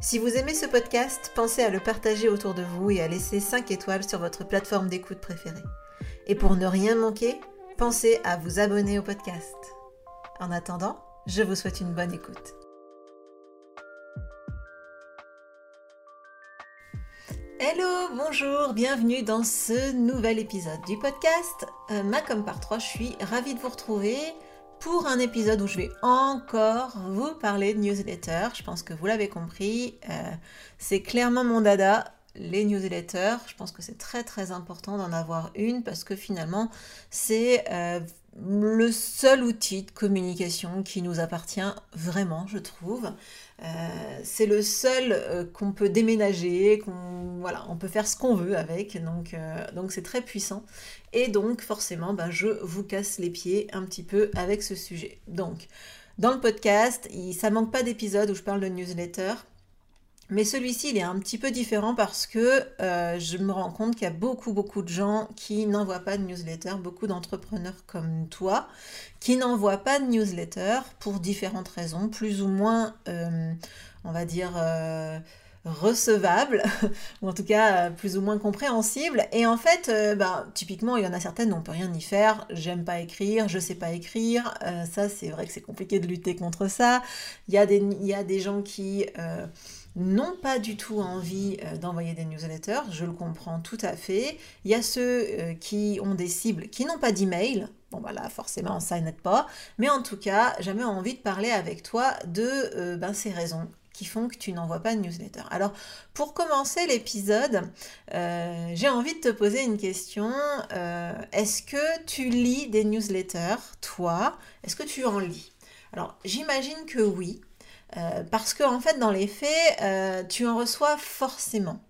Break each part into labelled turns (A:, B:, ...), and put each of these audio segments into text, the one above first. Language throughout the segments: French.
A: Si vous aimez ce podcast, pensez à le partager autour de vous et à laisser 5 étoiles sur votre plateforme d'écoute préférée. Et pour ne rien manquer, pensez à vous abonner au podcast. En attendant, je vous souhaite une bonne écoute. Hello, bonjour, bienvenue dans ce nouvel épisode du podcast euh, Macom par 3. Je suis ravie de vous retrouver pour un épisode où je vais encore vous parler de newsletter. Je pense que vous l'avez compris, euh, c'est clairement mon dada, les newsletters. Je pense que c'est très très important d'en avoir une parce que finalement c'est euh, le seul outil de communication qui nous appartient vraiment, je trouve. Euh, c'est le seul euh, qu'on peut déménager, qu'on voilà, on peut faire ce qu'on veut avec, donc euh, donc c'est très puissant. Et donc forcément, ben, je vous casse les pieds un petit peu avec ce sujet. Donc dans le podcast, ça manque pas d'épisodes où je parle de newsletter. Mais celui-ci, il est un petit peu différent parce que euh, je me rends compte qu'il y a beaucoup, beaucoup de gens qui n'envoient pas de newsletter, beaucoup d'entrepreneurs comme toi, qui n'envoient pas de newsletter pour différentes raisons, plus ou moins, euh, on va dire, euh, recevables, ou en tout cas plus ou moins compréhensibles. Et en fait, bah, typiquement, il y en a certaines, on peut rien y faire. J'aime pas écrire, je sais pas écrire. ça, c'est vrai que c'est compliqué de lutter contre ça. Il y a des, y a des gens qui n'ont pas du tout envie euh, d'envoyer des newsletters, je le comprends tout à fait. Il y a ceux euh, qui ont des cibles qui n'ont pas d'email. Bon voilà, forcément ça n'aide pas. Mais en tout cas, j'avais envie de parler avec toi de euh, ben, ces raisons font que tu n'envoies pas de newsletter. Alors, pour commencer l'épisode, j'ai envie de te poser une question. Est-ce que tu lis des newsletters, toi? Est-ce que tu en lis? Alors, j'imagine que oui. Euh, parce que en fait, dans les faits, euh, tu en reçois forcément.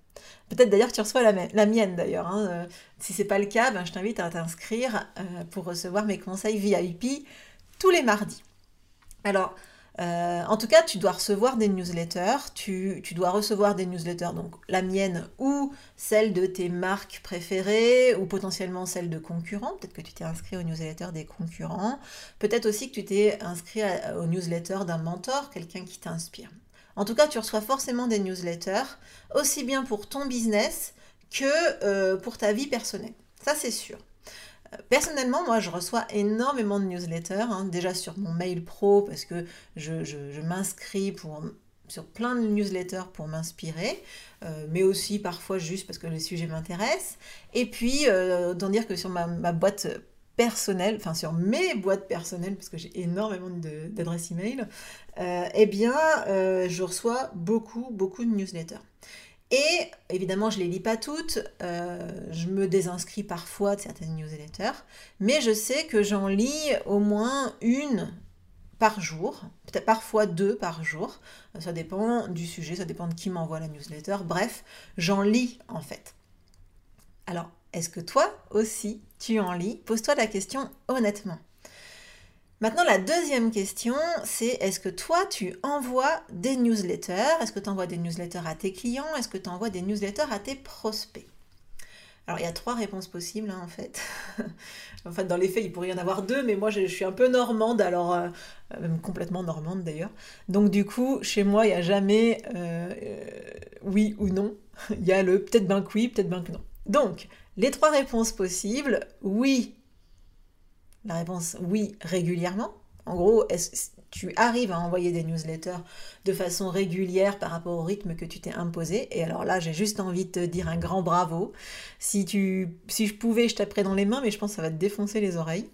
A: Peut-être d'ailleurs tu reçois la, mienne d'ailleurs. Hein. Euh, si c'est pas le cas, ben, je t'invite à t'inscrire pour recevoir mes conseils VIP tous les mardis. Alors, euh, en tout cas, tu dois recevoir des newsletters, tu, dois recevoir des newsletters, donc la mienne ou celle de tes marques préférées ou potentiellement celle de concurrents. Peut-être que tu t'es inscrit aux newsletters des concurrents. Peut-être aussi que tu t'es inscrit aux newsletters d'un mentor, quelqu'un qui t'inspire. En tout cas, tu reçois forcément des newsletters, aussi bien pour ton business que euh, pour ta vie personnelle. Ça, c'est sûr. Personnellement, moi, je reçois énormément de newsletters, hein, déjà sur mon mail pro, parce que je, m'inscris sur plein de newsletters pour m'inspirer, euh, mais aussi parfois juste parce que les sujets m'intéressent. Et puis, euh, autant dire que sur ma, boîte personnelle, enfin sur mes boîtes personnelles, parce que j'ai énormément d'adresses email, euh, eh bien, euh, je reçois beaucoup, beaucoup de newsletters. Et évidemment, je ne les lis pas toutes, euh, je me désinscris parfois de certaines newsletters, mais je sais que j'en lis au moins une par jour, peut-être parfois deux par jour. Ça dépend du sujet, ça dépend de qui m'envoie la newsletter. Bref, j'en lis en fait. Alors, est-ce que toi aussi tu en lis? Pose-toi la question honnêtement. Maintenant, la deuxième question, c'est est-ce que toi, tu envoies des newsletters? Est-ce que tu envoies des newsletters à tes clients? Est-ce que tu envoies des newsletters à tes prospects? Alors il y a trois réponses possibles hein, en fait. en fait, dans les faits, il pourrait y en avoir deux, mais moi je, suis un peu normande, alors euh, même complètement normande d'ailleurs. Donc du coup, chez moi, il n'y a jamais euh, euh, oui ou non. Il y a le peut-être bien que oui, peut-être bien que non. Donc, les trois réponses possibles, oui, la réponse oui régulièrement. En gros, tu arrives à envoyer des newsletters de façon régulière par rapport au rythme que tu t'es imposé. Et alors là, j'ai juste envie de te dire un grand bravo. Si, tu, si je pouvais, je taperais dans les mains, mais je pense que ça va te défoncer les oreilles.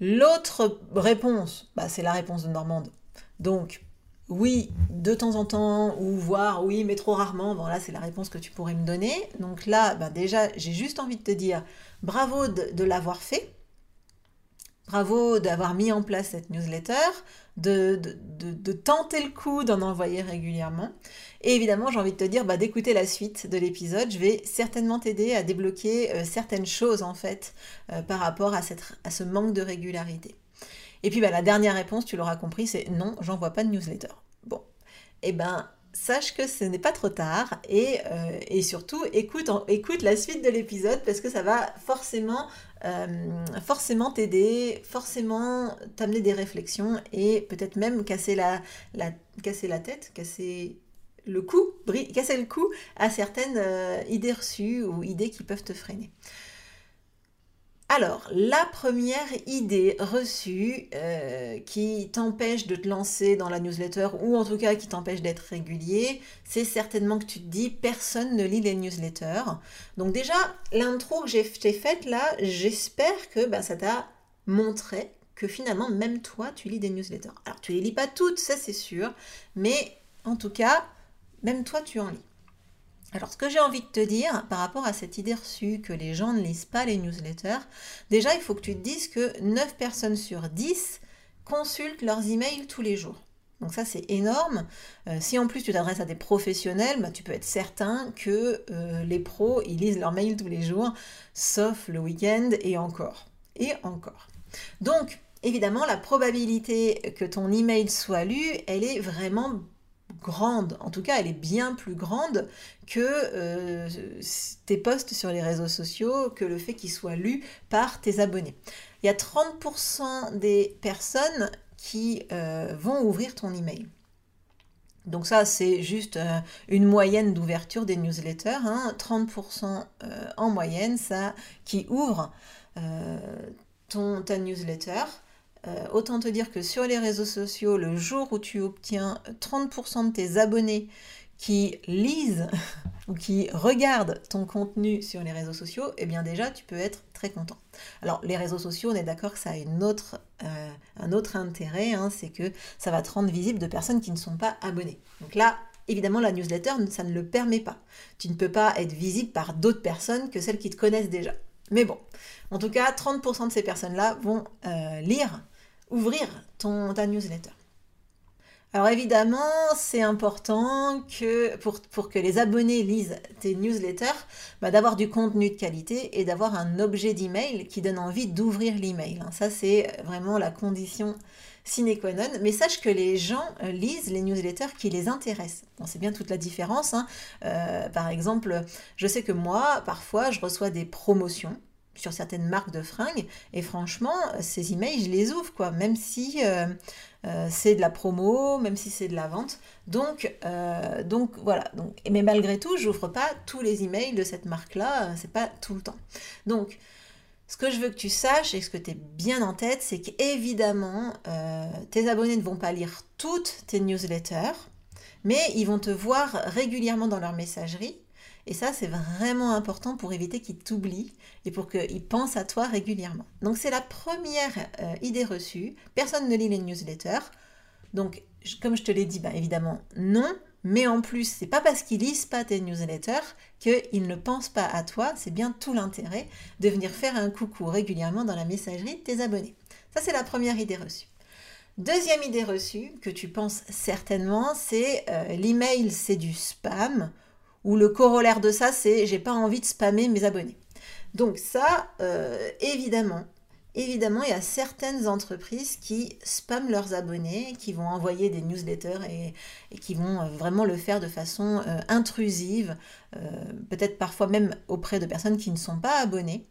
A: L'autre réponse, bah, c'est la réponse de Normande. Donc, oui, de temps en temps, ou voire oui, mais trop rarement. Bon, là, c'est la réponse que tu pourrais me donner. Donc là, bah, déjà, j'ai juste envie de te dire bravo de l'avoir fait. Bravo d'avoir mis en place cette newsletter, de, de, tenter le coup d'en envoyer régulièrement. Et évidemment, j'ai envie de te dire bah, d'écouter la suite de l'épisode. Je vais certainement t'aider à débloquer euh, certaines choses en fait euh, par rapport à, ce manque de régularité. Et puis bah, la dernière réponse, tu l'auras compris, c'est non, j'envoie pas de newsletter. Bon, eh ben sache que ce n'est pas trop tard et, euh, surtout écoute, la suite de l'épisode parce que ça va forcément euh, forcément t'aider, forcément t'amener des réflexions et peut-être même casser la, tête, casser le cou, casser le cou à certaines euh, idées reçues ou idées qui peuvent te freiner. Alors, la première idée reçue euh, qui t'empêche de te lancer dans la newsletter ou en tout cas qui t'empêche d'être régulier, c'est certainement que tu te dis personne ne lit les newsletters. Donc déjà, l'intro que j'ai faite là, j'espère que bah, ça t'a montré que finalement même toi tu lis des newsletters. Alors tu les lis pas toutes, ça c'est sûr, mais en tout cas, même toi tu en lis. Alors, ce que j'ai envie de te dire par rapport à cette idée reçue que les gens ne lisent pas les newsletters, déjà, il faut que tu te dises que 9 personnes sur 10 consultent leurs emails tous les jours. Donc ça, c'est énorme. Euh, si en plus tu t'adresses à des professionnels, bah, tu peux être certain que euh, les pros, ils lisent leurs mails tous les jours, sauf le week-end et encore. Et encore. Donc, évidemment, la probabilité que ton email soit lu, elle est vraiment en tout cas elle est bien plus grande que euh, tes posts sur les réseaux sociaux, que le fait qu'ils soient lus par tes abonnés. Il y a 30% des personnes qui euh, vont ouvrir ton email. Donc ça, c'est juste euh, une moyenne d'ouverture des newsletters. 30% hein. en moyenne, ça qui ouvre ton, ta newsletter. Euh, autant te dire que sur les réseaux sociaux, le jour où tu obtiens 30% de tes abonnés qui lisent ou qui regardent ton contenu sur les réseaux sociaux, eh bien déjà tu peux être très content. Alors les réseaux sociaux, on est d'accord que ça a euh, un autre intérêt, hein, c'est que ça va te rendre visible de personnes qui ne sont pas abonnées. Donc là, évidemment, la newsletter, ça ne le permet pas. Tu ne peux pas être visible par d'autres personnes que celles qui te connaissent déjà. Mais bon, en tout cas, 30% de ces personnes-là vont euh, lire ouvrir ton, ta newsletter. Alors évidemment, c'est important que pour, pour, que les abonnés lisent tes newsletters, bah, d'avoir du contenu de qualité et d'avoir un objet d'email qui donne envie d'ouvrir l'email. Hein. Ça, c'est vraiment la condition sine qua non. Mais sache que les gens euh, lisent les newsletters qui les intéressent. C'est bien toute la différence. Hein. Euh, par exemple, je sais que moi, parfois, je reçois des promotions sur certaines marques de fringues. Et franchement, ces emails, je les ouvre, quoi, même si euh, euh, c'est de la promo, même si c'est de la vente. Donc, euh, donc voilà. Donc, mais malgré tout, je n'ouvre pas tous les emails de cette marque-là, c'est pas tout le temps. Donc, ce que je veux que tu saches et ce que tu es bien en tête, c'est qu'évidemment, tes abonnés ne vont pas lire toutes tes newsletters, mais ils vont te voir régulièrement dans leur messagerie et ça, c'est vraiment important pour éviter qu'ils t'oublient et pour qu'ils pensent à toi régulièrement. Donc c'est la première euh, idée reçue. Personne ne lit les newsletters. Donc, comme je te l'ai dit, bah, évidemment, non. Mais en plus, c'est pas parce qu'ils lisent pas tes newsletters qu'ils ne pensent pas à toi. C'est bien tout l'intérêt de venir faire un coucou régulièrement dans la messagerie de tes abonnés. Ça, c'est la première idée reçue. Deuxième idée reçue que tu penses certainement, c'est euh, l'email, c'est du spam ou le corollaire de ça, c'est j'ai pas envie de spammer mes abonnés. Donc ça, euh, évidemment, évidemment, il y a certaines entreprises qui spamment leurs abonnés, qui vont envoyer des newsletters et, qui vont euh, vraiment le faire de façon euh, intrusive, peut-être parfois même auprès de personnes qui ne sont pas abonnées.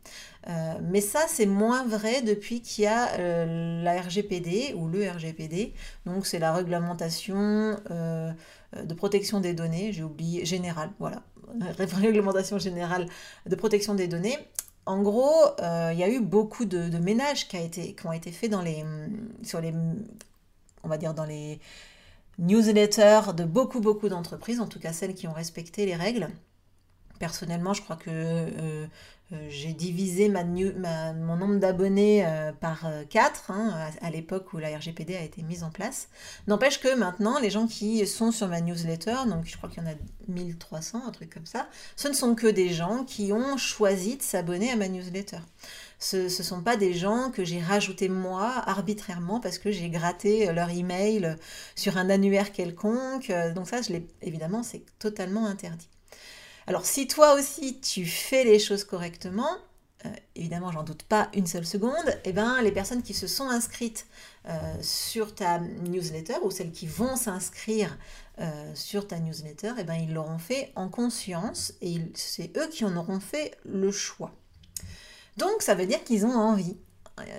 A: mais ça, c'est moins vrai depuis qu'il y a la RGPD ou le RGPD. Donc c'est la réglementation euh, de protection des données, j'ai oublié, générale, voilà, réglementation générale de protection des données. En gros, euh, il y a eu beaucoup de, ménages qui, qui, ont été faits dans les, sur les on va dire dans les newsletters de beaucoup beaucoup d'entreprises, en tout cas celles qui ont respecté les règles. Personnellement, je crois que euh, euh, j'ai divisé mon nombre d'abonnés euh, par 4 hein, à, l'époque où la RGPD a été mise en place. N'empêche que maintenant, les gens qui sont sur ma newsletter, donc je crois qu'il y en a 1300, un truc comme ça, ce ne sont que des gens qui ont choisi de s'abonner à ma newsletter. Ce ne sont pas des gens que j'ai rajoutés moi arbitrairement parce que j'ai gratté leur email sur un annuaire quelconque. Donc ça, je évidemment, c'est totalement interdit. Alors si toi aussi tu fais les choses correctement, euh, évidemment j'en doute pas une seule seconde, eh ben, les personnes qui se sont inscrites euh, sur ta newsletter ou celles qui vont s'inscrire euh, sur ta newsletter, eh ben, ils l'auront fait en conscience et c'est eux qui en auront fait le choix. Donc ça veut dire qu'ils ont envie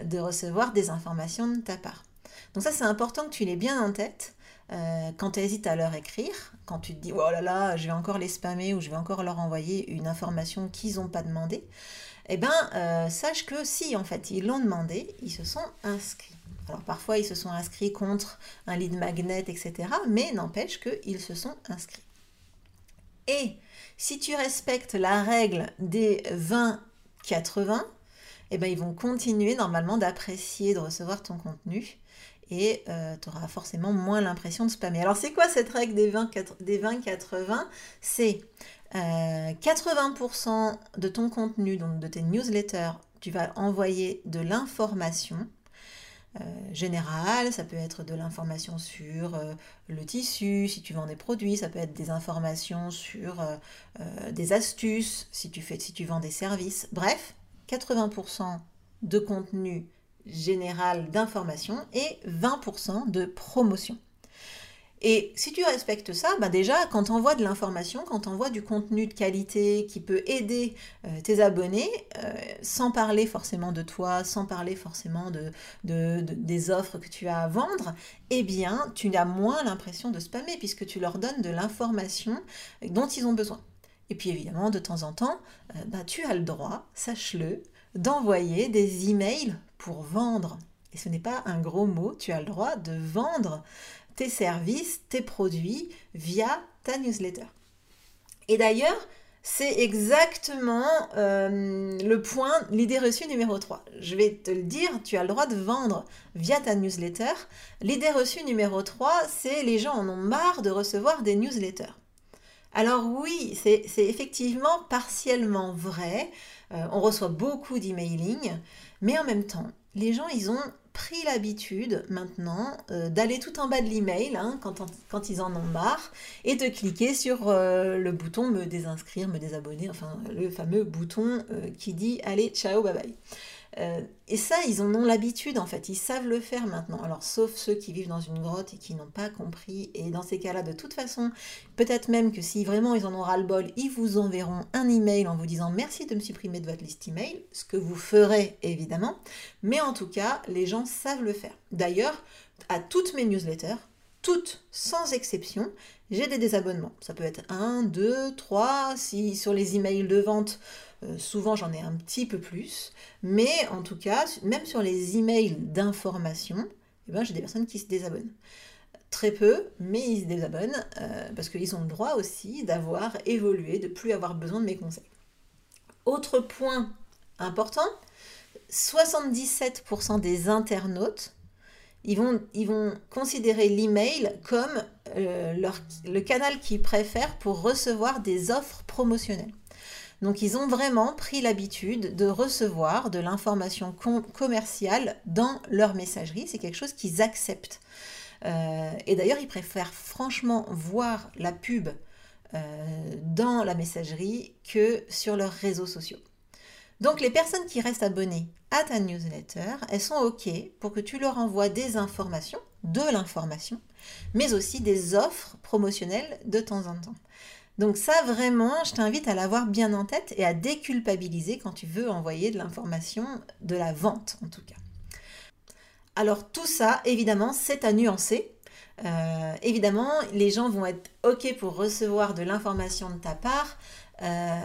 A: de recevoir des informations de ta part. Donc ça c'est important que tu l'aies bien en tête euh, quand tu hésites à leur écrire, quand tu te dis oh là là, je vais encore les spammer ou je vais encore leur envoyer une information qu'ils n'ont pas demandé, eh bien, euh, sache que si en fait ils l'ont demandé, ils se sont inscrits. Alors parfois ils se sont inscrits contre un lead magnet, etc. Mais n'empêche qu'ils se sont inscrits. Et si tu respectes la règle des 20-80, eh ben, ils vont continuer normalement d'apprécier, de recevoir ton contenu et euh, tu auras forcément moins l'impression de spammer. Alors c'est quoi cette règle des 20-80 C'est 80% euh, de ton contenu, donc de tes newsletters, tu vas envoyer de l'information. Euh, générale, ça peut être de l'information sur le tissu, si tu vends des produits, ça peut être des informations sur des astuces, si tu, si tu vends des services. Bref, 80% de contenu général d'information et 20% de promotion. Et si tu respectes ça, bah déjà, quand tu envoies de l'information, quand tu envoies du contenu de qualité qui peut aider euh, tes abonnés, euh, sans parler forcément de toi, sans parler forcément de, des offres que tu as à vendre, eh bien, tu as moins l'impression de spammer puisque tu leur donnes de l'information dont ils ont besoin. Et puis évidemment, de temps en temps, euh, bah, tu as le droit, sache-le, d'envoyer des emails pour vendre. Et ce n'est pas un gros mot, tu as le droit de vendre tes services, tes produits via ta newsletter. Et d'ailleurs, c'est exactement euh, le point, l'idée reçue numéro 3. Je vais te le dire, tu as le droit de vendre via ta newsletter. L'idée reçue numéro 3, c'est les gens en ont marre de recevoir des newsletters. Alors oui, c'est effectivement partiellement vrai. Euh, on reçoit beaucoup d'emailing, mais en même temps, les gens, ils ont pris l'habitude maintenant euh, d'aller tout en bas de l'email hein, quand, ils en ont marre et de cliquer sur euh, le bouton me désinscrire, me désabonner, enfin le fameux bouton qui dit allez, ciao, bye bye. Euh, et ça, ils en ont l'habitude en fait, ils savent le faire maintenant. Alors, sauf ceux qui vivent dans une grotte et qui n'ont pas compris. Et dans ces cas-là, de toute façon, peut-être même que si vraiment ils en ont ras-le-bol, ils vous enverront un email en vous disant merci de me supprimer de votre liste email, ce que vous ferez évidemment. Mais en tout cas, les gens savent le faire. D'ailleurs, à toutes mes newsletters, toutes sans exception, j'ai des désabonnements. Ça peut être 1, 2, 3, si sur les emails de vente, euh, souvent j'en ai un petit peu plus, mais en tout cas, même sur les emails d'information, eh ben, j'ai des personnes qui se désabonnent. Très peu, mais ils se désabonnent euh, parce qu'ils ont le droit aussi d'avoir évolué, de plus avoir besoin de mes conseils. Autre point important, 77% des internautes ils vont, ils vont considérer l'email comme euh, le canal qu'ils préfèrent pour recevoir des offres promotionnelles. Donc ils ont vraiment pris l'habitude de recevoir de l'information commerciale dans leur messagerie. C'est quelque chose qu'ils acceptent. Euh, et d'ailleurs, ils préfèrent franchement voir la pub euh, dans la messagerie que sur leurs réseaux sociaux. Donc les personnes qui restent abonnées à ta newsletter, elles sont OK pour que tu leur envoies des informations, de l'information, mais aussi des offres promotionnelles de temps en temps. Donc ça vraiment, je t'invite à l'avoir bien en tête et à déculpabiliser quand tu veux envoyer de l'information, de la vente en tout cas. Alors tout ça, évidemment, c'est à nuancer. Euh, évidemment, les gens vont être OK pour recevoir de l'information de ta part euh,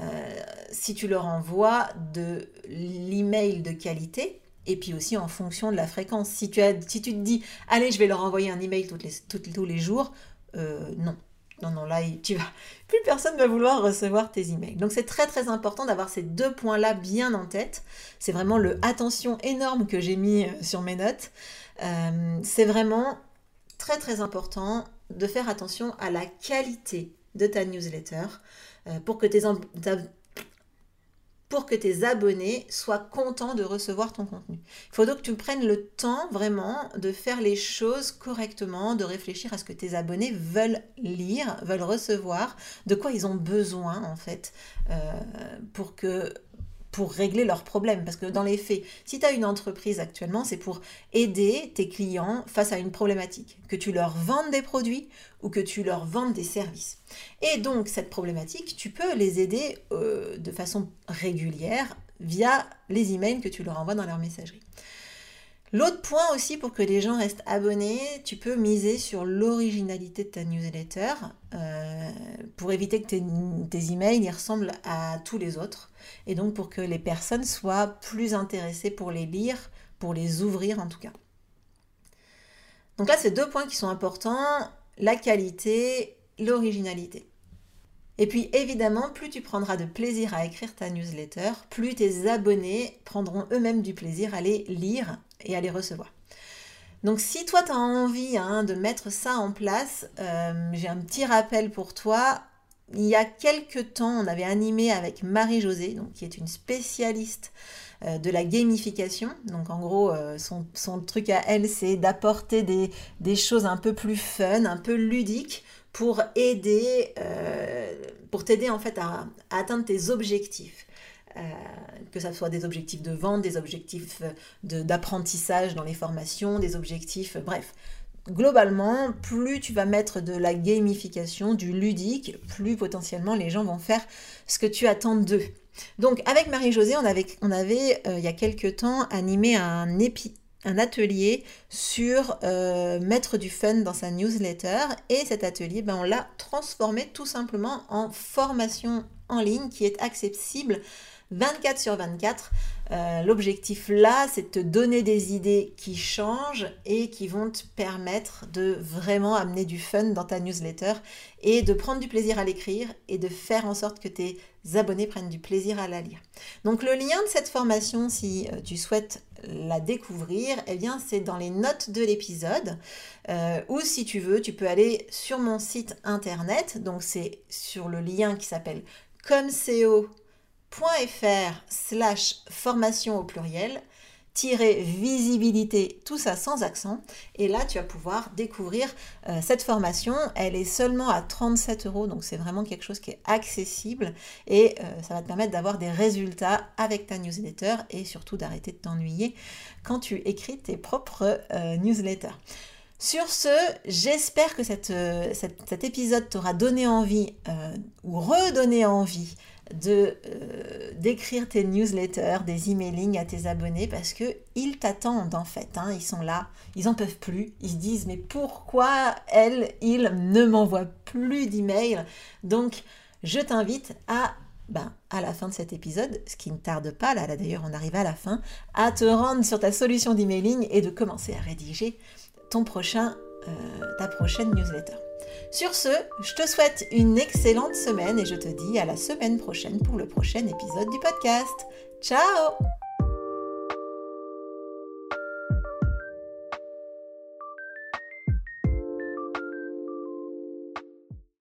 A: si tu leur envoies de l'email de qualité et puis aussi en fonction de la fréquence. Si tu, as, si tu te dis, allez, je vais leur envoyer un email toutes les, tous les jours, euh, non. Non, non, là, tu vas, plus personne va vouloir recevoir tes emails. Donc c'est très très important d'avoir ces deux points-là bien en tête. C'est vraiment le attention énorme que j'ai mis euh, sur mes notes. Euh, c'est vraiment très très important de faire attention à la qualité de ta newsletter pour que tes, pour que tes abonnés soient contents de recevoir ton contenu. Il faut donc que tu prennes le temps vraiment de faire les choses correctement, de réfléchir à ce que tes abonnés veulent lire, veulent recevoir, de quoi ils ont besoin en fait, euh, pour que pour régler leurs problèmes. Parce que dans les faits, si tu as une entreprise actuellement, c'est pour aider tes clients face à une problématique. Que tu leur vendes des produits ou que tu leur vendes des services. Et donc, cette problématique, tu peux les aider euh, de façon régulière via les emails que tu leur envoies dans leur messagerie. L'autre point aussi pour que les gens restent abonnés, tu peux miser sur l'originalité de ta newsletter euh, pour éviter que tes, emails y ressemblent à tous les autres et donc pour que les personnes soient plus intéressées pour les lire, pour les ouvrir en tout cas. Donc là, c'est deux points qui sont importants, la qualité, l'originalité. Et puis évidemment, plus tu prendras de plaisir à écrire ta newsletter, plus tes abonnés prendront eux-mêmes du plaisir à les lire et à les recevoir. Donc si toi tu as envie hein, de mettre ça en place, euh, j'ai un petit rappel pour toi. Il y a quelques temps, on avait animé avec Marie-Josée, donc, qui est une spécialiste euh, de la gamification. Donc en gros, euh, son, truc à elle, c'est d'apporter des, choses un peu plus fun, un peu ludiques pour aider, pour t'aider en fait à atteindre tes objectifs. Euh, que ce soit des objectifs de vente, des objectifs d'apprentissage dans les formations, des objectifs, bref. Globalement, plus tu vas mettre de la gamification, du ludique, plus potentiellement les gens vont faire ce que tu attends d'eux. Donc avec Marie-Josée, on avait, euh, il y a quelques temps animé un, atelier sur euh, mettre du fun dans sa newsletter et cet atelier, ben, on l'a transformé tout simplement en formation en ligne qui est accessible 24 sur 24. Euh, l'objectif là, c'est de te donner des idées qui changent et qui vont te permettre de vraiment amener du fun dans ta newsletter et de prendre du plaisir à l'écrire et de faire en sorte que tes abonnés prennent du plaisir à la lire. Donc le lien de cette formation, si euh, tu souhaites la découvrir, eh bien c'est dans les notes de l'épisode. Euh, ou si tu veux, tu peux aller sur mon site internet. Donc c'est sur le lien qui s'appelle comseo .fr slash formation au pluriel visibilité, tout ça sans accent. Et là, tu vas pouvoir découvrir euh, cette formation. Elle est seulement à 37 euros, donc c'est vraiment quelque chose qui est accessible et euh, ça va te permettre d'avoir des résultats avec ta newsletter et surtout d'arrêter de t'ennuyer quand tu écris tes propres euh, newsletters. Sur ce, j'espère que cet épisode t'aura donné envie ou redonné envie de euh, d'écrire tes newsletters, des emailing à tes abonnés parce que ils t'attendent en fait. Hein. ils sont là, ils en peuvent plus. Ils se disent mais pourquoi elle, il ne m'envoie plus d'emails? Donc je t'invite à ben, à la fin de cet épisode, ce qui ne tarde pas, là, là d'ailleurs on arrive à la fin, à te rendre sur ta solution d'emailing et de commencer à rédiger ton prochain, euh, ta prochaine newsletter. Sur ce, je te souhaite une excellente semaine et je te dis à la semaine prochaine pour le prochain épisode du podcast. Ciao